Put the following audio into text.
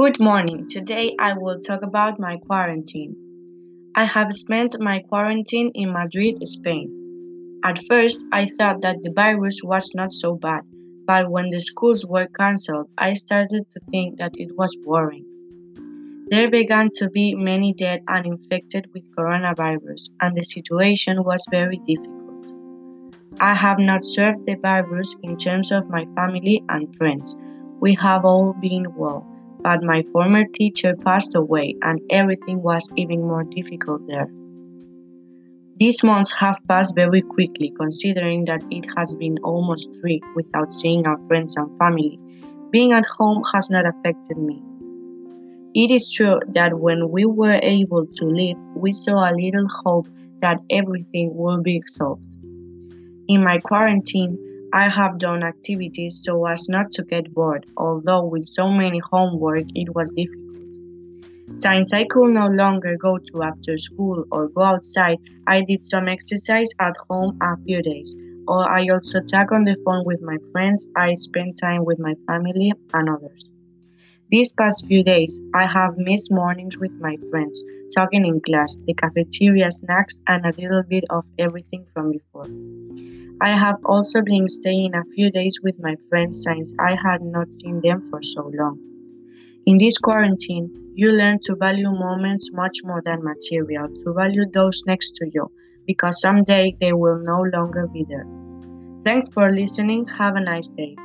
Good morning. Today I will talk about my quarantine. I have spent my quarantine in Madrid, Spain. At first, I thought that the virus was not so bad, but when the schools were cancelled, I started to think that it was boring. There began to be many dead and infected with coronavirus, and the situation was very difficult. I have not served the virus in terms of my family and friends. We have all been well but my former teacher passed away and everything was even more difficult there. These months have passed very quickly considering that it has been almost three without seeing our friends and family. Being at home has not affected me. It is true that when we were able to leave, we saw a little hope that everything will be solved. In my quarantine, I have done activities so as not to get bored, although with so many homework it was difficult. Since I could no longer go to after school or go outside, I did some exercise at home a few days. Or I also talk on the phone with my friends, I spend time with my family and others. These past few days, I have missed mornings with my friends, talking in class, the cafeteria snacks, and a little bit of everything from before. I have also been staying a few days with my friends since I had not seen them for so long. In this quarantine, you learn to value moments much more than material, to value those next to you, because someday they will no longer be there. Thanks for listening. Have a nice day.